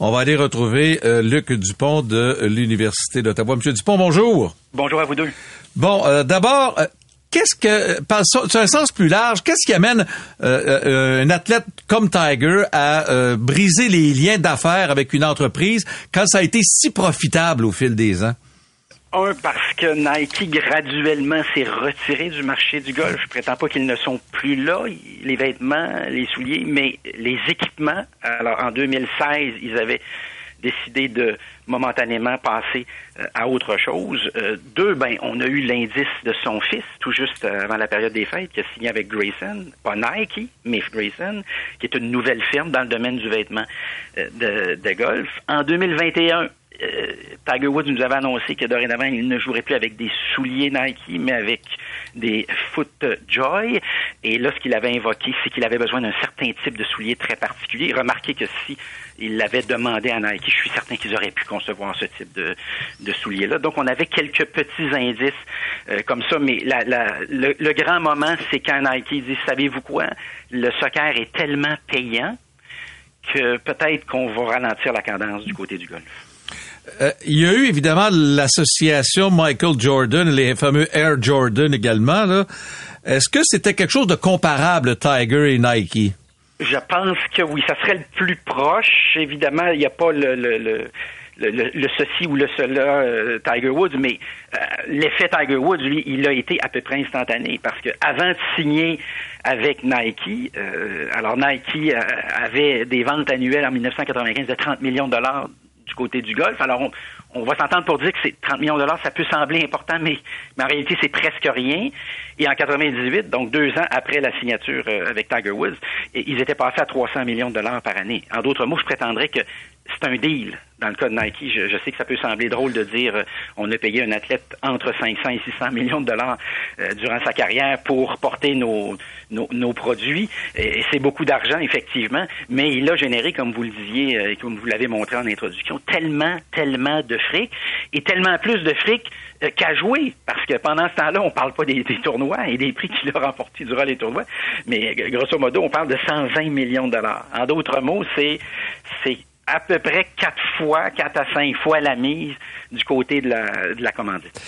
Speaker 12: On va aller retrouver euh, Luc Dupont de l'Université d'Ottawa. Monsieur Dupont, bonjour.
Speaker 13: Bonjour à vous deux.
Speaker 12: Bon, euh, d'abord, euh, qu'est-ce que, sur un sens plus large, qu'est-ce qui amène un athlète comme Tiger à briser les liens d'affaires avec une entreprise quand ça a été si profitable au fil des ans?
Speaker 13: Un, parce que Nike graduellement s'est retiré du marché du golf. Je prétends pas qu'ils ne sont plus là, les vêtements, les souliers, mais les équipements. Alors en 2016, ils avaient décidé de momentanément passer euh, à autre chose. Euh, deux, ben, on a eu l'indice de son fils, tout juste avant la période des fêtes, qui a signé avec Grayson, pas Nike, mais Grayson, qui est une nouvelle firme dans le domaine du vêtement euh, de golf. En 2021, euh, Tiger Woods nous avait annoncé que dorénavant, il ne jouerait plus avec des souliers Nike, mais avec des Foot Joy. Et là, ce qu'il avait invoqué, c'est qu'il avait besoin d'un certain type de souliers très particulier. Remarquez que si il l'avait demandé à Nike, je suis certain qu'ils auraient pu concevoir ce type de, souliers-là. Donc, on avait quelques petits indices euh, comme ça, mais le, le grand moment, c'est quand Nike dit, savez-vous quoi, le soccer est tellement payant que peut-être qu'on va ralentir la cadence du côté du golf.
Speaker 12: Euh, il y a eu évidemment l'association Michael Jordan, les fameux Air Jordan également. Est-ce que c'était quelque chose de comparable, Tiger et Nike?
Speaker 13: Je pense que oui, ça serait le plus proche. Évidemment, il n'y a pas le, le, le le, ceci ou le cela euh, Tiger Woods, mais euh, l'effet Tiger Woods, lui, il a été à peu près instantané parce que avant de signer avec Nike, alors Nike avait des ventes annuelles en 1995 de 30 millions de dollars du côté du golf. Alors, on, va s'entendre pour dire que c'est 30 millions de dollars, ça peut sembler important, mais, mais en réalité, c'est presque rien. Et en 98, donc deux ans après la signature euh, avec Tiger Woods, ils étaient passés à 300 millions de dollars par année. En d'autres mots, je prétendrais que c'est un deal. Dans le cas de Nike, je, sais que ça peut sembler drôle de dire euh, on a payé un athlète entre 500 et 600 millions de dollars euh, durant sa carrière pour porter nos, nos, produits. Et, c'est beaucoup d'argent, effectivement, mais il a généré, comme vous le disiez et comme vous l'avez montré en introduction, tellement, tellement de fric et tellement plus de fric qu'à jouer. Parce que pendant ce temps-là, on parle pas des, des tournois et des prix qu'il a remportés durant les tournois, mais grosso modo, on parle de 120 millions de dollars. En d'autres mots, c'est à peu près quatre fois, quatre à cinq fois la mise du côté de la, de la commandite.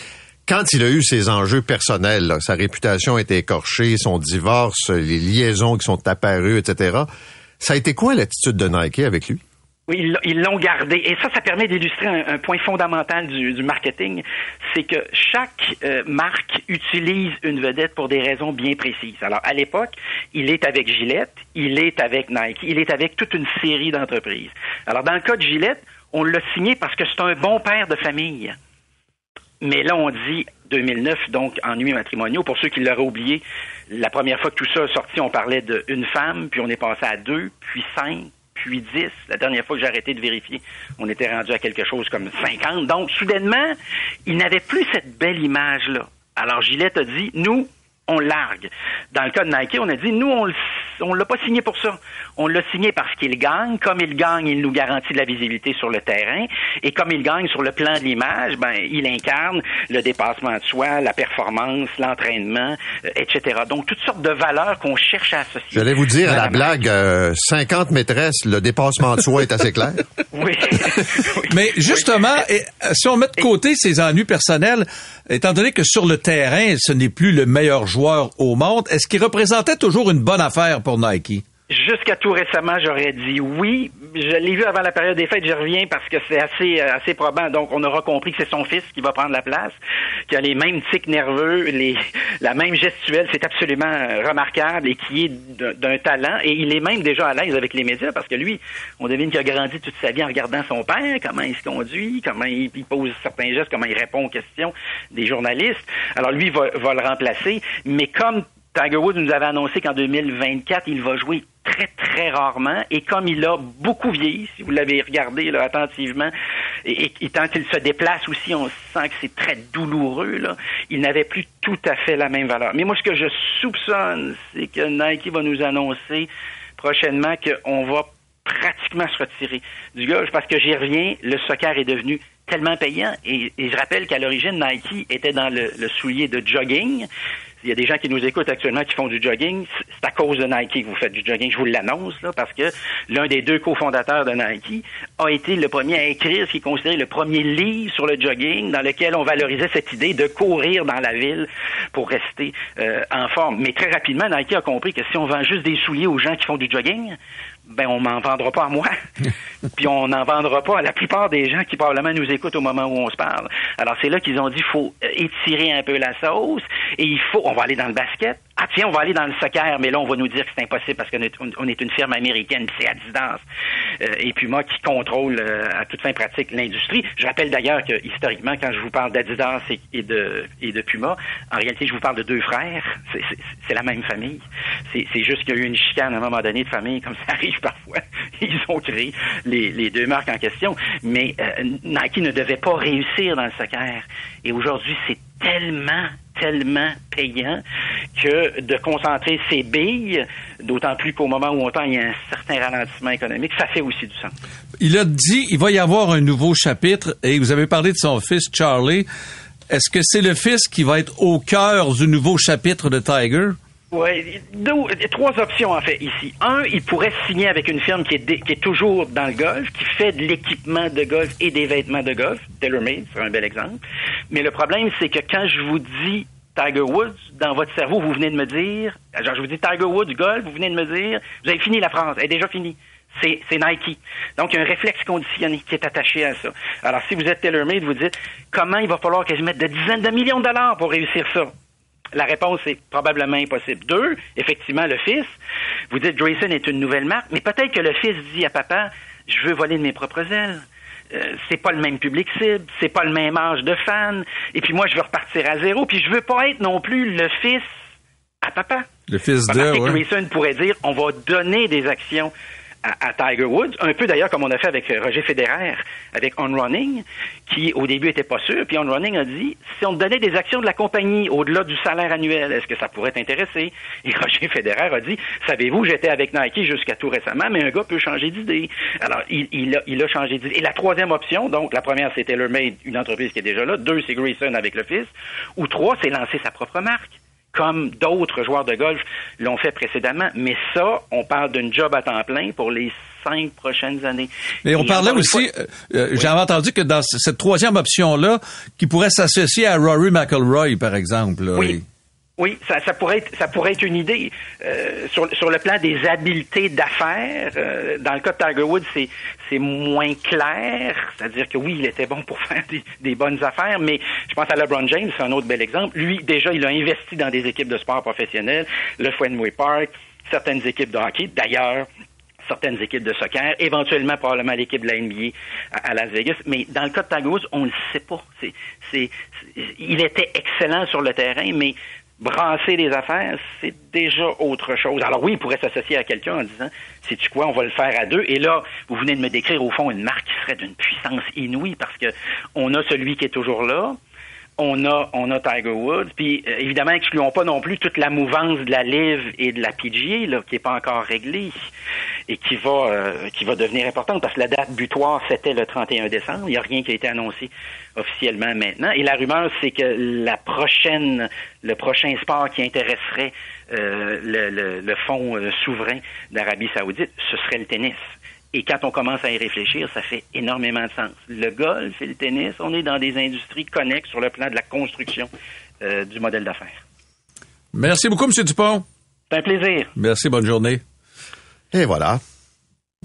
Speaker 3: Quand il a eu ses enjeux personnels, sa réputation a été écorchée, son divorce, les liaisons qui sont apparues, etc., ça a été quoi l'attitude de Nike avec lui?
Speaker 13: Oui, ils l'ont gardé. Et ça, ça permet d'illustrer un, point fondamental du, marketing, c'est que chaque euh, marque utilise une vedette pour des raisons bien précises. Alors, à l'époque, il est avec Gillette, il est avec Nike, il est avec toute une série d'entreprises. Alors, dans le cas de Gillette, on l'a signé parce que c'est un bon père de famille. Mais là, on dit 2009, donc ennui matrimoniaux. Pour ceux qui l'auraient oublié, la première fois que tout ça a sorti, on parlait d'une femme, puis on est passé à deux, puis cinq, puis 10. La dernière fois que j'ai arrêté de vérifier, on était rendu à quelque chose comme 50. Donc, soudainement, il n'avait plus cette belle image-là. Alors Gillette a dit, nous, on largue. Dans le cas de Nike, on a dit, nous, on on l'a pas signé pour ça. On l'a signé parce qu'il gagne. Comme il gagne, il nous garantit de la visibilité sur le terrain. Et comme il gagne sur le plan de l'image, ben, il incarne le dépassement de soi, la performance, l'entraînement, euh, etc. Donc, toutes sortes de valeurs qu'on cherche à associer.
Speaker 3: J'allais vous dire à la blague, 50 maîtresses, le dépassement de soi est assez clair.
Speaker 13: oui.
Speaker 12: Mais justement, et, si on met de côté ses ennuis personnels, étant donné que sur le terrain, ce n'est plus le meilleur joueur au monde, est-ce qu'il représentait toujours une bonne affaire pour Nike?
Speaker 13: Jusqu'à tout récemment, j'aurais dit oui. Je l'ai vu avant la période des fêtes, j'y reviens parce que c'est assez euh, assez probant. Donc, on aura compris que c'est son fils qui va prendre la place, qui a les mêmes tics nerveux, les, la même gestuelle. C'est absolument euh, remarquable et qui est d'un talent. Et il est même déjà à l'aise avec les médias parce que lui, on devine qu'il a grandi toute sa vie en regardant son père, comment il se conduit, comment il, pose certains gestes, comment il répond aux questions des journalistes. Alors, lui va, va le remplacer. Mais comme Tiger Woods nous avait annoncé qu'en 2024, il va jouer très, très rarement. Et comme il a beaucoup vieilli, si vous l'avez regardé là, attentivement, et, tant qu'il se déplace aussi, on sent que c'est très douloureux, là, il n'avait plus tout à fait la même valeur. Mais moi, ce que je soupçonne, c'est que Nike va nous annoncer prochainement qu'on va pratiquement se retirer du golf parce que j'y reviens, le soccer est devenu tellement payant et, je rappelle qu'à l'origine Nike était dans le, le soulier de jogging il y a des gens qui nous écoutent actuellement qui font du jogging. C'est à cause de Nike que vous faites du jogging. Je vous l'annonce, là, parce que l'un des deux cofondateurs de Nike a été le premier à écrire ce qui est considéré le premier livre sur le jogging dans lequel on valorisait cette idée de courir dans la ville pour rester euh, en forme. Mais très rapidement, Nike a compris que si on vend juste des souliers aux gens qui font du jogging, ben on m'en vendra pas à moi, puis on n'en vendra pas à la plupart des gens qui probablement nous écoutent au moment où on se parle. Alors c'est là qu'ils ont dit faut étirer un peu la sauce et il faut on va aller dans le basket, ah tiens, on va aller dans le soccer, mais là, on va nous dire que c'est impossible parce qu'on est, une firme américaine, c'est Adidas euh, et Puma qui contrôle euh, à toute fin pratique l'industrie. Je rappelle d'ailleurs que historiquement, quand je vous parle d'Adidas et, de, et de Puma, en réalité, je vous parle de deux frères. C'est la même famille. C'est juste qu'il y a eu une chicane à un moment donné de famille, comme ça arrive parfois. Ils ont créé les, les deux marques en question. Mais euh, Nike ne devait pas réussir dans le soccer. Et aujourd'hui, c'est tellement tellement payant que de concentrer ses billes, d'autant plus qu'au moment où on tend, il y a un certain ralentissement économique, ça fait aussi du sens.
Speaker 12: Il a dit il va y avoir un nouveau chapitre et vous avez parlé de son fils Charlie. Est-ce que c'est le fils qui va être au cœur du nouveau chapitre de Tiger?
Speaker 13: Oui, trois options en fait ici. Un, il pourrait signer avec une firme qui est, qui est toujours dans le golf, qui fait de l'équipement de golf et des vêtements de golf. TaylorMade, c'est un bel exemple. Mais le problème, c'est que quand je vous dis Tiger Woods, dans votre cerveau, vous venez de me dire, genre je vous dis Tiger Woods, golf, vous venez de me dire, vous avez fini la France, elle est déjà finie. C'est, Nike. Donc, il y a un réflexe conditionné qui est attaché à ça. Alors, si vous êtes TaylorMade, vous dites, comment il va falloir que je mette de dizaines de millions de dollars pour réussir ça? La réponse est probablement impossible. Deux, effectivement, le fils. Vous dites Grayson est une nouvelle marque, mais peut-être que le fils dit à papa, je veux voler de mes propres ailes. Euh, c'est pas le même public cible, c'est pas le même âge de fan. Et puis moi, je veux repartir à zéro. Puis je veux pas être non plus le fils à papa.
Speaker 12: Le fils de.
Speaker 13: Grayson pourrait dire, on va donner des actions à, Tiger Woods, un peu d'ailleurs comme on a fait avec euh, Roger Federer, avec On Running, qui au début était pas sûr, puis On Running a dit si on donnait des actions de la compagnie au-delà du salaire annuel, est-ce que ça pourrait t'intéresser? Et Roger Federer a dit savez-vous, j'étais avec Nike jusqu'à tout récemment, mais un gars peut changer d'idée. Alors il, il, a, il a changé d'idée. Et la troisième option, donc la première c'est TaylorMade, une entreprise qui est déjà là, deux c'est Grayson avec le fils, ou trois c'est lancer sa propre marque comme d'autres joueurs de golf l'ont fait précédemment. Mais ça, on parle d'une job à temps plein pour les cinq prochaines années.
Speaker 12: Mais on parlait aussi, euh, euh, j'avais entendu que dans cette troisième option-là, qui pourrait s'associer à Rory McIlroy, par exemple.
Speaker 13: oui. Oui, ça, ça, pourrait être ça pourrait être une idée euh, sur sur le plan des habiletés d'affaires. Euh, dans le cas de Tiger Woods, c'est c'est moins clair, c'est-à-dire que oui, il était bon pour faire des, des, bonnes affaires, mais je pense à LeBron James, c'est un autre bel exemple. Lui, déjà, il a investi dans des équipes de sport professionnelles, le Fenway Park, certaines équipes de hockey. D'ailleurs, certaines équipes de soccer, éventuellement probablement l'équipe de la NBA à, Las Vegas. Mais dans le cas de Tiger on ne le sait pas. C'est, c'est, il était excellent sur le terrain, mais brasser des affaires, c'est déjà autre chose. Alors oui, il pourrait s'associer à quelqu'un en disant, c'est tu quoi, on va le faire à deux. Et là, vous venez de me décrire au fond une marque qui serait d'une puissance inouïe parce que on a celui qui est toujours là, on a on a Tiger Woods. Puis euh, évidemment, excluons pas non plus toute la mouvance de la Live et de la PGA qui est pas encore réglée et qui va euh, qui va devenir importante parce que la date butoir c'était le 31 décembre. Il n'y a rien qui a été annoncé officiellement maintenant. Et la rumeur c'est que la prochaine le prochain sport qui intéresserait euh, le, le, le fonds souverain d'Arabie Saoudite, ce serait le tennis. Et quand on commence à y réfléchir, ça fait énormément de sens. Le golf et le tennis, on est dans des industries connexes sur le plan de la construction euh, du modèle d'affaires.
Speaker 12: Merci beaucoup, M. Dupont.
Speaker 13: C'est un plaisir.
Speaker 12: Merci, bonne journée.
Speaker 3: Et voilà.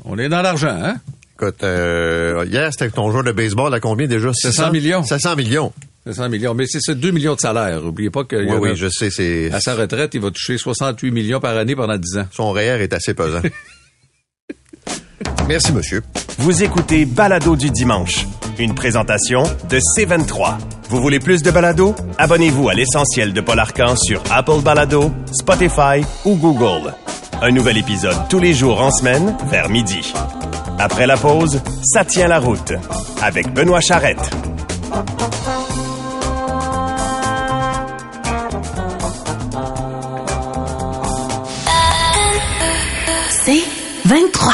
Speaker 12: On est dans l'argent, hein?
Speaker 3: Écoute, euh, hier, c'était ton joueur de baseball à combien déjà?
Speaker 12: 700 millions.
Speaker 3: 700 millions.
Speaker 12: 700 millions. Mais c'est 2 millions de salaire. N'oubliez pas que.
Speaker 3: Oui, oui, je sais. c'est
Speaker 12: À sa retraite, il va toucher 68 millions par année pendant 10 ans.
Speaker 3: Son REER est assez pesant. Merci, monsieur.
Speaker 2: Vous écoutez Balado du dimanche, une présentation de C23. Vous voulez plus de balado? Abonnez-vous à l'essentiel de Paul Arcan sur Apple Balado, Spotify ou Google. Un nouvel épisode tous les jours en semaine vers midi. Après la pause, ça tient la route avec Benoît Charrette.
Speaker 1: C'est 23.